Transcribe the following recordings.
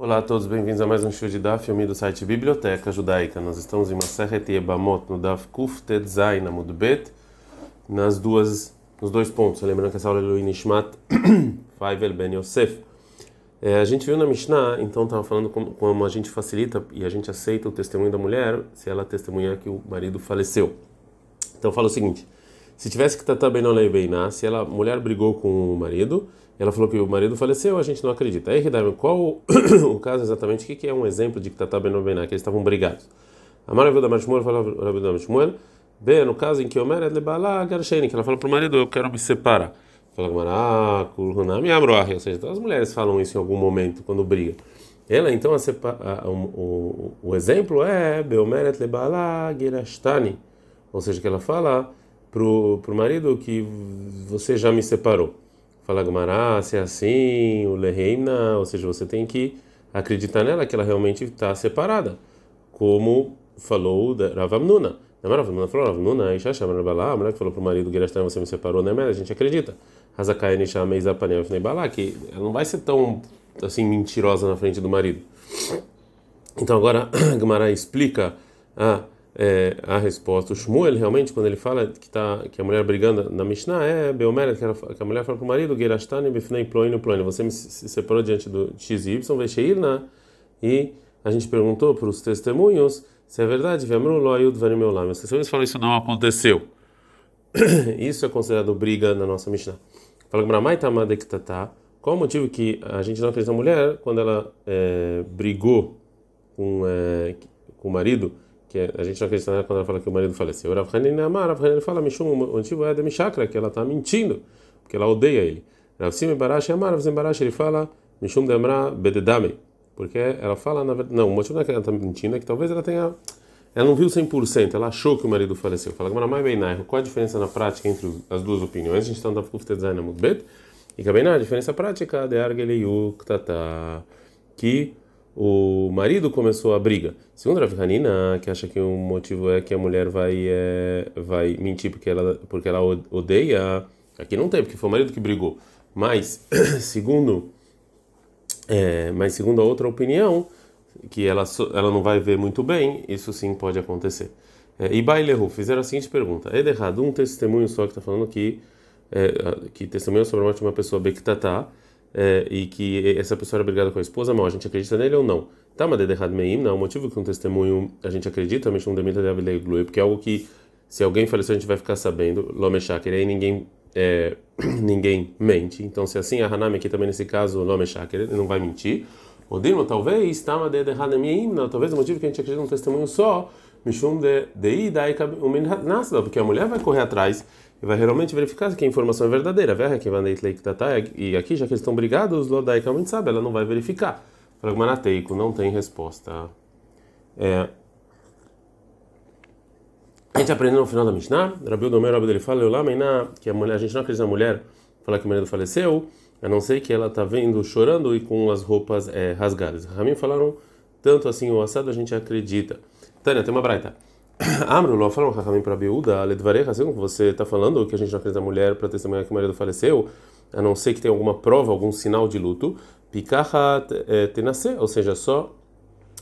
Olá a todos, bem-vindos a mais um show de Daf, filme do site Biblioteca Judaica. Nós estamos em Maseret Yebamot, no Daf Kuf Tedzain Amud Bet, nas duas, nos dois pontos. Lembrando que essa aula é do Inishmat Faivel Ben Yosef. É, a gente viu na Mishnah, então estava falando como, como, a gente facilita e a gente aceita o testemunho da mulher se ela testemunhar que o marido faleceu. Então fala o seguinte: se tivesse que tratar bem não bem se ela, a mulher brigou com o marido, ela falou que o marido faleceu, a gente não acredita. Aí, qual o caso exatamente? O que é um exemplo de que tratar bem não bem que eles estavam brigados? A Maravilha da Mashmuel falou Rabi da Mashmuel, bem, no caso em que o Omer lebala garsheni, que ela falou para o marido, eu quero me separar. Fala Gamara, kulhunami amroah, ou seja, as mulheres falam isso em algum momento quando brigam. Ela então a, a, o, o, o, exemplo é Beomeret lebala gerashtani, ou seja, que ela fala pro pro marido que você já me separou. Fala Gumará, se é assim, o Leheimna, ou seja, você tem que acreditar nela que ela realmente está separada, como falou Ravamnuna. Não era Ravamnuna, falou Ravamnuna, Isha Shamar Balá, a mulher que falou para o marido Gerastan, você me separou, né? Mas a gente acredita. Hazakai Nisha Meiza Panel Balá, que ela não vai ser tão assim mentirosa na frente do marido. Então agora Gumará explica a é, a resposta. O Shmuel, realmente, quando ele fala que, tá, que a mulher brigando na Mishnah, é Beomeret, que, que, a mulher fala para o marido, Gerashtani você me se separou diante do X e Y, Vesheirna, e a gente perguntou para os testemunhos se é verdade, Vemru loyud varim olam. Os testemunhos falam isso não aconteceu. Isso é considerado briga na nossa Mishnah. Fala que Bramai Tamadektatá, qual o motivo que a gente não acredita na mulher quando ela é, brigou com, é, com o marido? Que a gente não acredita nela quando ela fala que o marido faleceu. Rav Hanin Amar, Rav Hanin fala, Mishum, o motivo é de Mishakra, que ela está mentindo, porque ela odeia ele. Rav Sim Barash Amar, Rav Sim Barash, ele fala, Mishum Demra Bededame, porque ela fala, na verdade, não, o motivo não é que ela está mentindo, é que talvez ela tenha, ela não viu 100%, ela achou que o marido faleceu. Fala, Gmaramai Beinair, qual a diferença na prática entre as duas opiniões? A gente está no Kufte Design Mudbet, e que a diferença prática de Argeliu Ktata, que o marido começou a briga. Segundo Rav Hanina, que acha que o motivo é que a mulher vai é, vai mentir porque ela porque ela odeia, aqui não tem porque foi o marido que brigou. Mas segundo é, mas segundo a outra opinião, que ela ela não vai ver muito bem, isso sim pode acontecer. É, e Bailehu fizeram a seguinte pergunta: é errado um testemunho só que está falando que é, que testemunha sobre a morte de uma pessoa bektatá é, e que essa pessoa era brigada com a esposa, mal, a gente acredita nele ou não? Tá, mas de meim, não. O motivo que um testemunho a gente acredita, um demita de avilei porque é algo que se alguém faleceu a gente vai ficar sabendo, lomeshaker, aí ninguém é, ninguém mente. Então, se assim, a Hanami aqui também nesse caso, lomeshaker, ele não vai mentir. O Dino, talvez, tá, mas de meim, não. Talvez o motivo que a gente acredita num testemunho só, Mishum de de porque a mulher vai correr atrás e vai realmente verificar que a informação é verdadeira. E aqui, já que eles estão brigados, Lodai realmente sabe, ela não vai verificar. Pragmanateico, não tem resposta. É, a gente aprendeu no final da Mishnah, Rabi Domer, Rabi dele fala, que a mulher, a gente não acredita na mulher falar que o marido faleceu, a não ser que ela está vendo chorando e com as roupas é, rasgadas. Ramin falaram tanto assim o assado a gente acredita. Tânia, tem uma braita. Amro, lo falaram Rahamim para Biúda, Ledvarecha, assim como você está falando, que a gente não fez a mulher para testemunhar que o marido faleceu, a não ser que tenha alguma prova, algum sinal de luto, Pikaha eh, tenasce, ou seja, só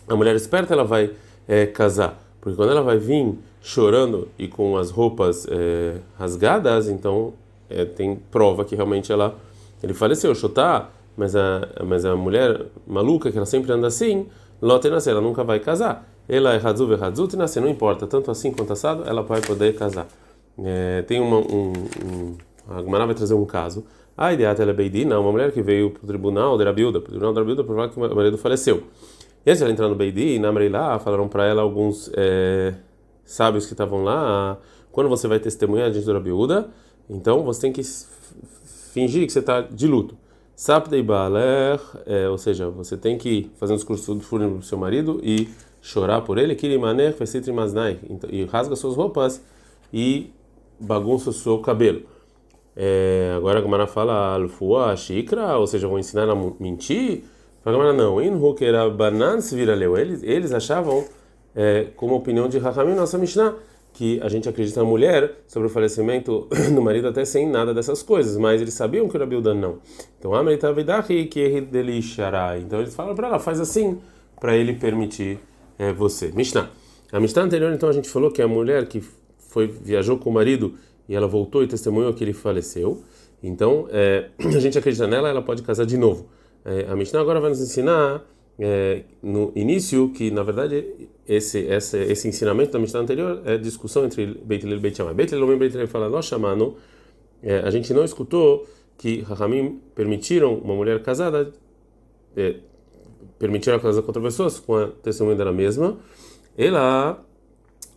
a mulher esperta ela vai é, casar, porque quando ela vai vir chorando e com as roupas é, rasgadas, então é, tem prova que realmente ela ele faleceu, Xotá, mas a mas a mulher maluca que ela sempre anda assim, Lotenasce, ela nunca vai casar ela é Hadzutina, né? se não importa, tanto assim quanto assado, ela vai poder casar. É, tem uma, um, um, a Gemara vai trazer um caso. A ideia ela é Beidina, uma mulher que veio para o tribunal de Rabiuda, para o tribunal de Rabiuda, para falar que o marido faleceu. E antes ela entrar no Beidi, na lá, falaram para ela alguns é, sábios que estavam lá, quando você vai testemunhar diante do Rabiuda, então você tem que fingir que você está de luto. Sapdei Baler, é, ou seja, você tem que fazer um discurso do fúnebre para o seu marido e chorar por ele, então, e rasga suas roupas e bagunça o seu cabelo. É, agora a Gamara fala alfua, xícara, ou seja, vão ensinar a mentir. A Gamara não, banan se vira leu. Eles, eles achavam, é, como opinião de Rahamim, nossa Mishnah, que a gente acredita na mulher sobre o falecimento do marido até sem nada dessas coisas, mas eles sabiam que o Rabi não. Então, então eles falam para ela, faz assim para ele permitir é, você. Mishnah. A Mishnah anterior, então, a gente falou que a mulher que foi viajou com o marido e ela voltou e testemunhou que ele faleceu. Então, é, a gente acredita nela, ela pode casar de novo. É, a Mishnah agora vai nos ensinar é, no início que, na verdade, esse, esse, esse ensinamento da Mishnah anterior é discussão entre Beit Hillel e Beit Shammai. Beit Hillel e Beit Hillel fala, nós chamando, é, a gente não escutou que Rahamim permitiram uma mulher casada, é, permitiram a casar com outras pessoas com a testemunha dela mesma, ela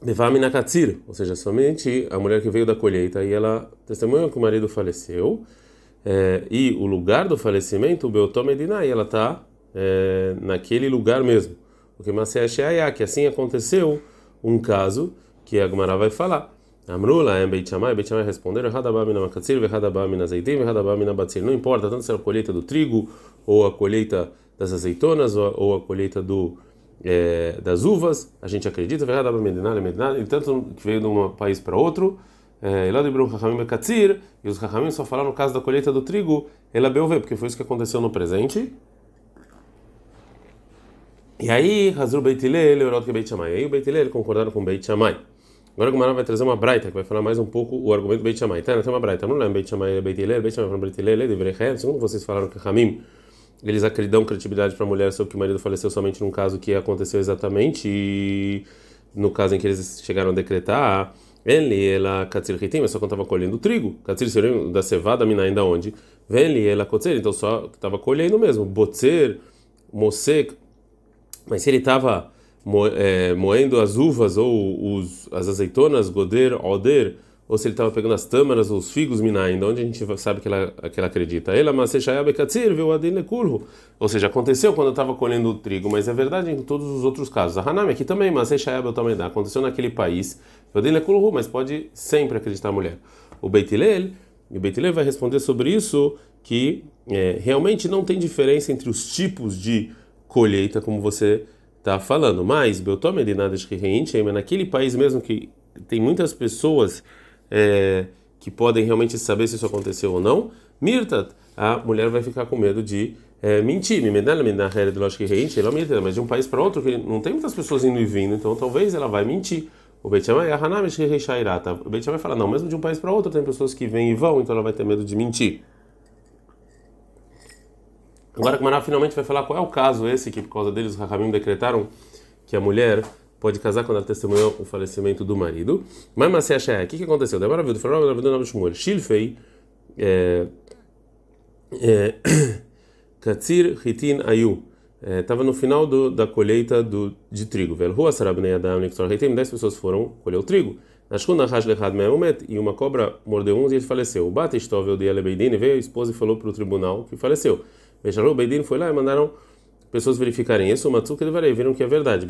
Devamina Katsir, ou seja, somente a mulher que veio da colheita e ela testemunha que o marido faleceu, é, e o lugar do falecimento, o Beotom Medina, e ela está é, naquele lugar mesmo. O que Masé que assim aconteceu um caso que a Gumara vai falar. Amrula em Beit Shammai, Beit Shammai responderam: Hadabamina Makatsir, Hadabamina Zeitim, Hadabamina Batsir. Não importa tanto se é a colheita do trigo, ou a colheita das azeitonas, ou a colheita do é, das uvas, a gente acredita, e tanto que veio de um país para outro, é, e os Rahamim só falaram no caso da colheita do trigo, porque foi isso que aconteceu no presente. E aí, Hazur Beit Hillel, Eurot que Beit Shammai. Aí o Beit Hillel concordaram com Beit Shammai. Agora o Gumara vai trazer uma braita que vai falar mais um pouco o argumento do Beit Shammai. Tá, tem uma braita. Não lembro Beit Shammai, Beit Hillel, Beit Shammai, Beit Hillel. Segundo vocês falaram que Hamim eles acreditam credibilidade para a mulher sobre que o marido faleceu somente num caso que aconteceu exatamente e no caso em que eles chegaram a decretar ele ela katzir hitim só quando estava colhendo trigo. Katzir seria da cevada mina ainda onde? Veli ela kotzer então só estava colhendo mesmo. Botzer mosek mas se ele estava é, moendo as uvas ou os, as azeitonas goder oder ou se ele estava pegando as tâmaras ou os figos minai, de onde a gente sabe que ela, que ela acredita. Ela, mas viu Ou seja, aconteceu quando eu estava colhendo o trigo, mas é verdade em todos os outros casos. A Hanami aqui também, mas também dá. Aconteceu naquele país, mas pode sempre acreditar a mulher. O Beitilel, o Beitilel vai responder sobre isso que é, realmente não tem diferença entre os tipos de colheita, como você está falando. Mas, naquele país mesmo que tem muitas pessoas é, que podem realmente saber se isso aconteceu ou não, Mirtat, a mulher vai ficar com medo de é, mentir. Mas de um país para outro, que não tem muitas pessoas indo e vindo, então talvez ela vai mentir. O Beit Shammai O Beit Shammai fala, não, mesmo de um país para outro tem pessoas que vêm e vão, então ela vai ter medo de mentir. Agora a Mará finalmente vai falar qual é o caso esse que por causa deles os Hakamim decretaram que a mulher pode casar quando ela testemunhou o falecimento do marido. Mas mas acha é, o que que aconteceu? Demora viu, falou, ela viu o nome de Shmuel. Shilfei é, é, Katsir Hitin Ayu. Estava é, no final do, da colheita do, de trigo. Velho, Rua Adam Nixor Hitim, dez pessoas foram colher o trigo. E uma cobra mordeu uns e ele faleceu. O Batistov, o de Beidin, veio a esposa e falou para o tribunal que faleceu. Bejaru Beidin foi lá e mandaram pessoas verificarem isso, o Matsuka e viram que é verdade.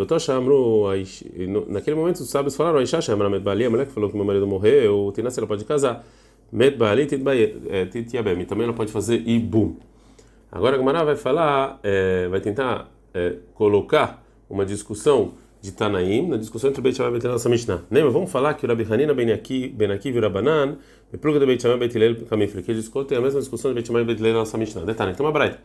Naquele momento os sábios falaram, Aisha Shamra Medbali, a mulher que falou que meu marido morreu, Tinassi, ela pode casar. Medbali Titiabem, também ela pode fazer Ibum. Agora a Gamara vai falar, é, vai tentar é, colocar uma discussão de Tanaim na discussão entre Beit Shammai e Beit nossa Mishnah. Lembra? Vamos falar que o Rabi Hanina ben Akiv e Rabanan, e pluga do Beit Shammai e Beit Hillel que eles discutem a mesma discussão de Beit Shammai e Beit Hillel nossa Mishnah. Detalhe, então uma braita.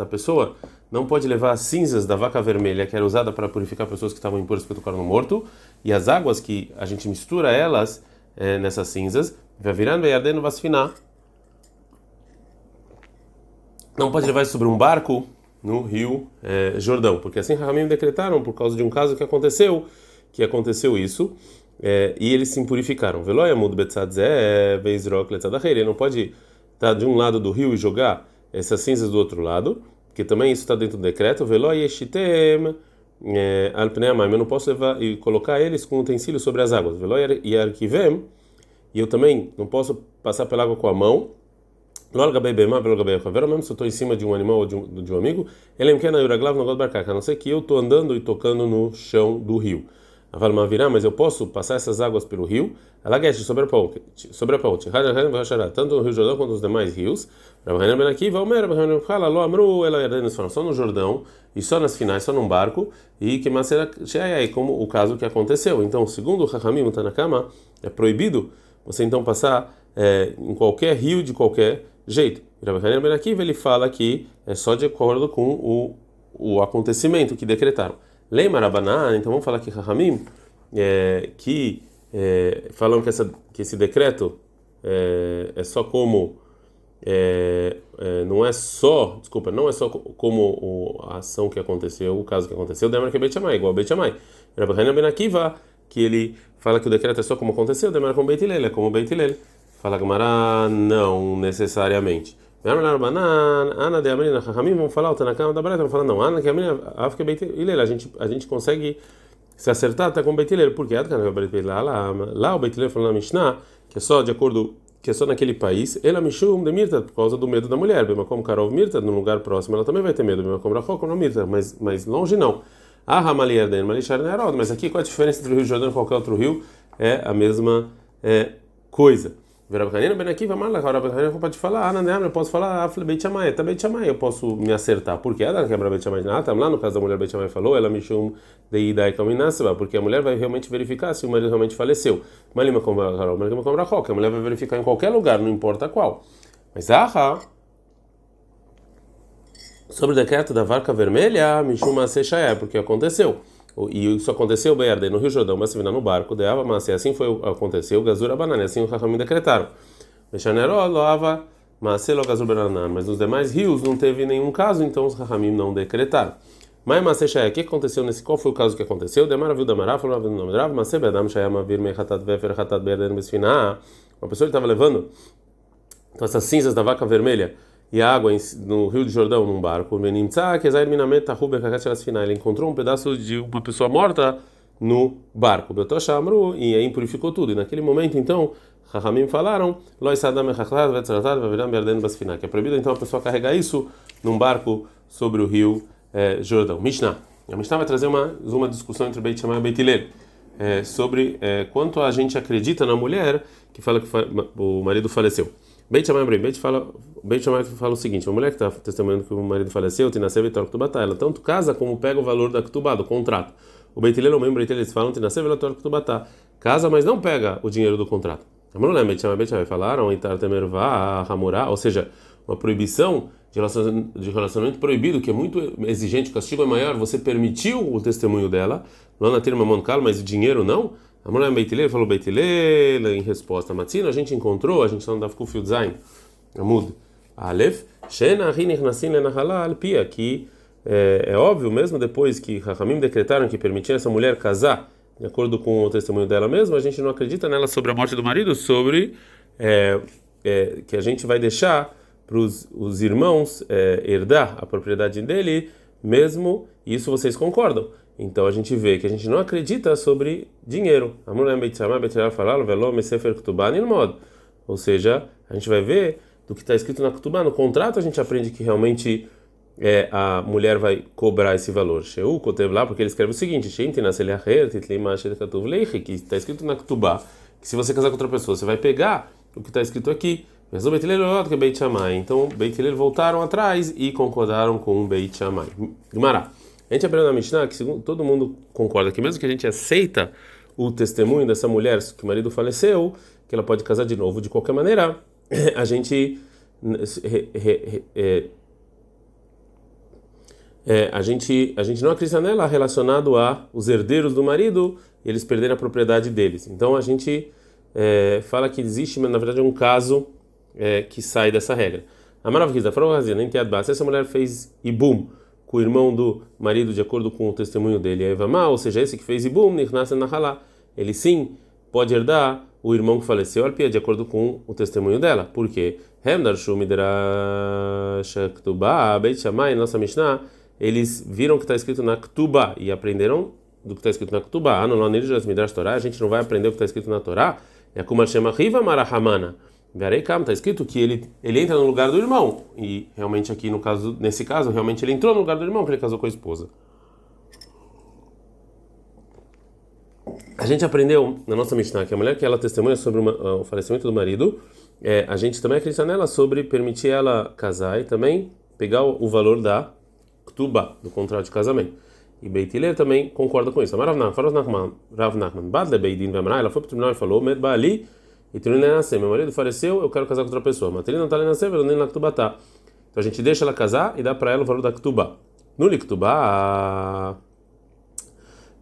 A pessoa não pode levar as cinzas da vaca vermelha, que era usada para purificar pessoas que estavam impuras porque tocaram morto, e as águas que a gente mistura elas é, nessas cinzas, vai virando e ardendo vasfinar. Não pode levar isso sobre um barco no rio é, Jordão, porque assim Rahamim decretaram por causa de um caso que aconteceu, que aconteceu isso, é, e eles se impurificaram. Veloyamud betzadzeh veizrok letzadachir. Não pode tá, de um lado do rio e jogar essas cinzas do outro lado, que também isso está dentro do decreto, veloyeshitem é, alpneamai, eu não posso levar e colocar eles com utensílios sobre as águas, veloyarkivem, e eu também não posso passar pela água com a mão, mesmo se eu estou em cima de um animal ou de um, de um amigo, ele é a não ser que eu estou andando e tocando no chão do rio. Aval Mavirá, mas eu posso passar essas águas pelo rio. Ela gueste sobre a ponte, sobre a ponte. Tanto no Rio Jordão quanto nos demais rios. Rabbanan Ben Akiva, Omer, Rabbanan fala, Lo Amru, ela Yarden, falam só no Jordão e só nas finais, só num barco. E que Masera aí como o caso que aconteceu. Então, segundo o Chachamim Tanakama, é proibido você então passar é, em qualquer rio de qualquer jeito. Rabbanan Ben Akiva, ele fala que é só de acordo com o, o acontecimento que decretaram. Lei Marabaná, então vamos falar aqui, Rahamim, é, que é, falam que, essa, que esse decreto é, é só como. É, é, não é só, desculpa, não é só como o, a ação que aconteceu, o caso que aconteceu, demora que é Shammai, igual Beit Shammai. Que ele fala que o decreto é só como aconteceu, demora como Beit é como Beit. Fala Gamara, não necessariamente. Ana de Amrina Chachamim vão falar, o Tanakama da Breta vão falar, não, Ana que Amrina, Afka Beit Hillel, a gente, a gente consegue se acertar até com Beit Hillel, porque lá, o Beit Hillel falou na Mishnah, que é só de acordo, que é só naquele país, ela Mishum de Mirta, por causa do medo da mulher, bem como Karov Mirta, no lugar próximo, ela também vai ter medo, bem como Rachok, não Mirta, mas, mas longe não. Ah, Ramali Erden, Malishar Nerod, mas aqui qual a diferença entre o Rio Jordão e qualquer outro rio? É a mesma é, coisa. Verabkanina Ben Akiva Mala, Rabkanina pode falar, não, eu posso falar, Afle Beit Shammai, tá eu posso me acertar. Por quê? Ela quebra Beit Shammai na lá no caso da mulher Beit falou, ela me chama de Idai Kaminasba, porque a mulher vai realmente verificar se o marido realmente faleceu. Malima Komra Malima Komra a mulher vai verificar em qualquer lugar, não importa qual. Mas ah, sobre o decreto da vaca vermelha, Mishuma Sechaya, porque aconteceu. E isso aconteceu, Berde, no Rio Jordão, mas se no barco, de Ava, mas assim foi aconteceu, Gazura Banana, assim o Rahamim decretaram. Mechaneró, Loava, Macelo, Gazur Banana, mas nos demais rios não teve nenhum caso, então os Rahamim não decretaram. Mas Masechaya, o que aconteceu nesse? Qual foi o caso que aconteceu? Demara viu Damará, falou no nome Rav, Maseh Bedam Shayama Vir Mechatat Vefer Hatat Berden Besfina. Uma pessoa estava levando então, essas cinzas da vaca vermelha e água no Rio de Jordão num barco. Ele encontrou um pedaço de uma pessoa morta no barco. E aí purificou tudo. E naquele momento, então, Rahamim falaram: que é proibido então a pessoa carregar isso num barco sobre o Rio eh, Jordão. Mishnah. A Mishnah vai trazer uma, uma discussão entre Beit Shammai e Beit Hillel. É, sobre é, quanto a gente acredita na mulher que fala que o marido faleceu. Beit Shammai Beit fala, Beit Shammai fala o seguinte: uma mulher que está testemunhando que o marido faleceu, Tinaseve Torah Ktubata, ela tanto casa como pega o valor da Ktubá, do contrato. O Beit Hillel, o membro Beit eles falam Tinaseve Torah Ktubata, casa, mas não pega o dinheiro do contrato. A mulher Beit Shammai Beit Shammai falaram Itar Temervá, Hamurá, ou seja, uma proibição de relacionamento, proibido, que é muito exigente, o castigo é maior, você permitiu o testemunho dela, lá na Tirma Moncalo, mas o dinheiro não. A mulher Beitilele falou Beitilele em resposta a Matzina, a gente encontrou, a gente está no Dafkuf Zain, Amud Aleph, Shena Rinich Nassin Lenahala Alpia, que é, é, óbvio, mesmo depois que Rahamim decretaram que permitiam essa mulher casar, de acordo com o testemunho dela mesma, a gente não acredita nela sobre a morte do marido, sobre é, é, que a gente vai deixar para os irmãos herdar a propriedade dele, mesmo isso vocês concordam. Então a gente vê que a gente não acredita sobre dinheiro. Ou seja, a gente vai ver do que está escrito na Ketubá. No contrato a gente aprende que realmente é, a mulher vai cobrar esse valor. Lá, porque ele escreve o seguinte: que está escrito na Ketubá, que se você casar com outra pessoa, você vai pegar o que está escrito aqui. Então, Beit Hillel voltaram atrás e concordaram com Beit Shammai. Gumará. A gente aprendeu na Mishnah que segundo, todo mundo concorda que mesmo que a gente aceita o testemunho dessa mulher que o marido faleceu, que ela pode casar de novo de qualquer maneira, a gente é, é, a gente a gente não acredita nela relacionado a os herdeiros do marido e eles perderem a propriedade deles. Então a gente é, fala que existe, na verdade, um caso é, que sai dessa regra. A maravilha nem se essa mulher fez ibum com o irmão do marido de acordo com o testemunho dele, Evamá, ou seja, esse que fez Ibum, Nirnasa Nahalá. Ele sim pode herdar o irmão que faleceu, Alpia, de acordo com o testemunho dela. Por quê? Hemdar Shumidrash Ktubá, Beit Shammai, nossa Mishnah, eles viram que está escrito na Ktubá e aprenderam do que está escrito na Ktubá. Ah, no Noniras Midrash Torá, a gente não vai aprender o que está escrito na Torá. É como chama Riva Marahamana. Gareikam, está escrito que ele, ele entra no lugar do irmão. E realmente aqui no caso, nesse caso, realmente ele entrou no lugar do irmão, porque ele casou com a esposa. A gente aprendeu na nossa Mishnah que a mulher que ela testemunha sobre uma, o falecimento do marido, é, a gente também acredita nela sobre permitir ela casar e também pegar o, o valor da Ktuba, do contrato de casamento. E Beit Hillel também concorda com isso. Rav Nachman, Rav Nachman, Badle Beidin ela foi para o tribunal e falou, Med Trilin nascer. Meu marido faleceu, eu quero casar com outra pessoa. Não está nascer, nem na tá. Então a gente deixa ela casar e dá para ela o valor da Ktuba. No Liktuba,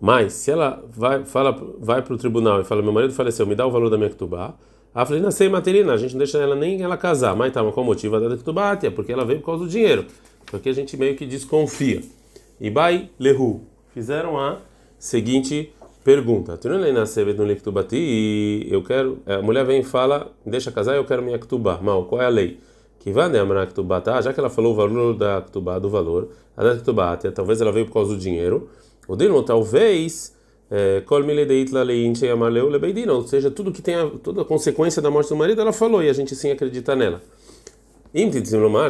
mas se ela vai, fala, vai para o tribunal e fala, meu marido faleceu, me dá o valor da minha Ktubá, a falei, nascei materina, a gente não deixa ela nem ela casar. Mas tá, mas qual o motivo da Ktubá? É porque ela veio por causa do dinheiro. Porque a gente meio que desconfia. E vai lehu. Fizeram a seguinte pergunta. Eu quero, a mulher vem e fala, deixa casar, eu quero minha Ktubá. Mal, qual é a lei? Que vai né, Ktubá, tá? Já que ela falou o valor da Ktubá, do valor, a da Ktubá, talvez ela veio por causa do dinheiro. O Dino, talvez, Kol ou seja, tudo que tem a, toda a consequência da morte do marido, ela falou e a gente sim acredita nela.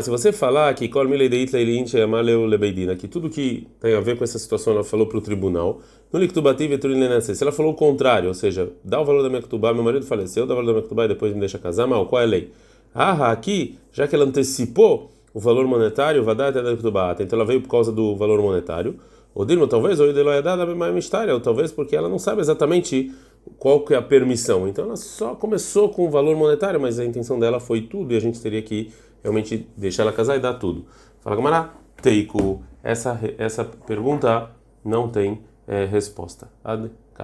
Se você falar que que tudo que tem a ver com essa situação ela falou para o tribunal, se ela falou o contrário, ou seja, dá o valor da minha ktubá, meu marido faleceu, dá o valor da minha ktubá e depois me deixa casar, mal, qual é a lei? Ah, aqui, já que ela antecipou o valor monetário, vai dar até da então ela veio por causa do valor monetário. O Dilma talvez, ou mais mistério, ou talvez porque ela não sabe exatamente qual que é a permissão. Então ela só começou com o valor monetário, mas a intenção dela foi tudo e a gente teria que realmente deixar ela casar e dar tudo. Fala Gamara, Teiku, essa essa pergunta não tem é, resposta. Ad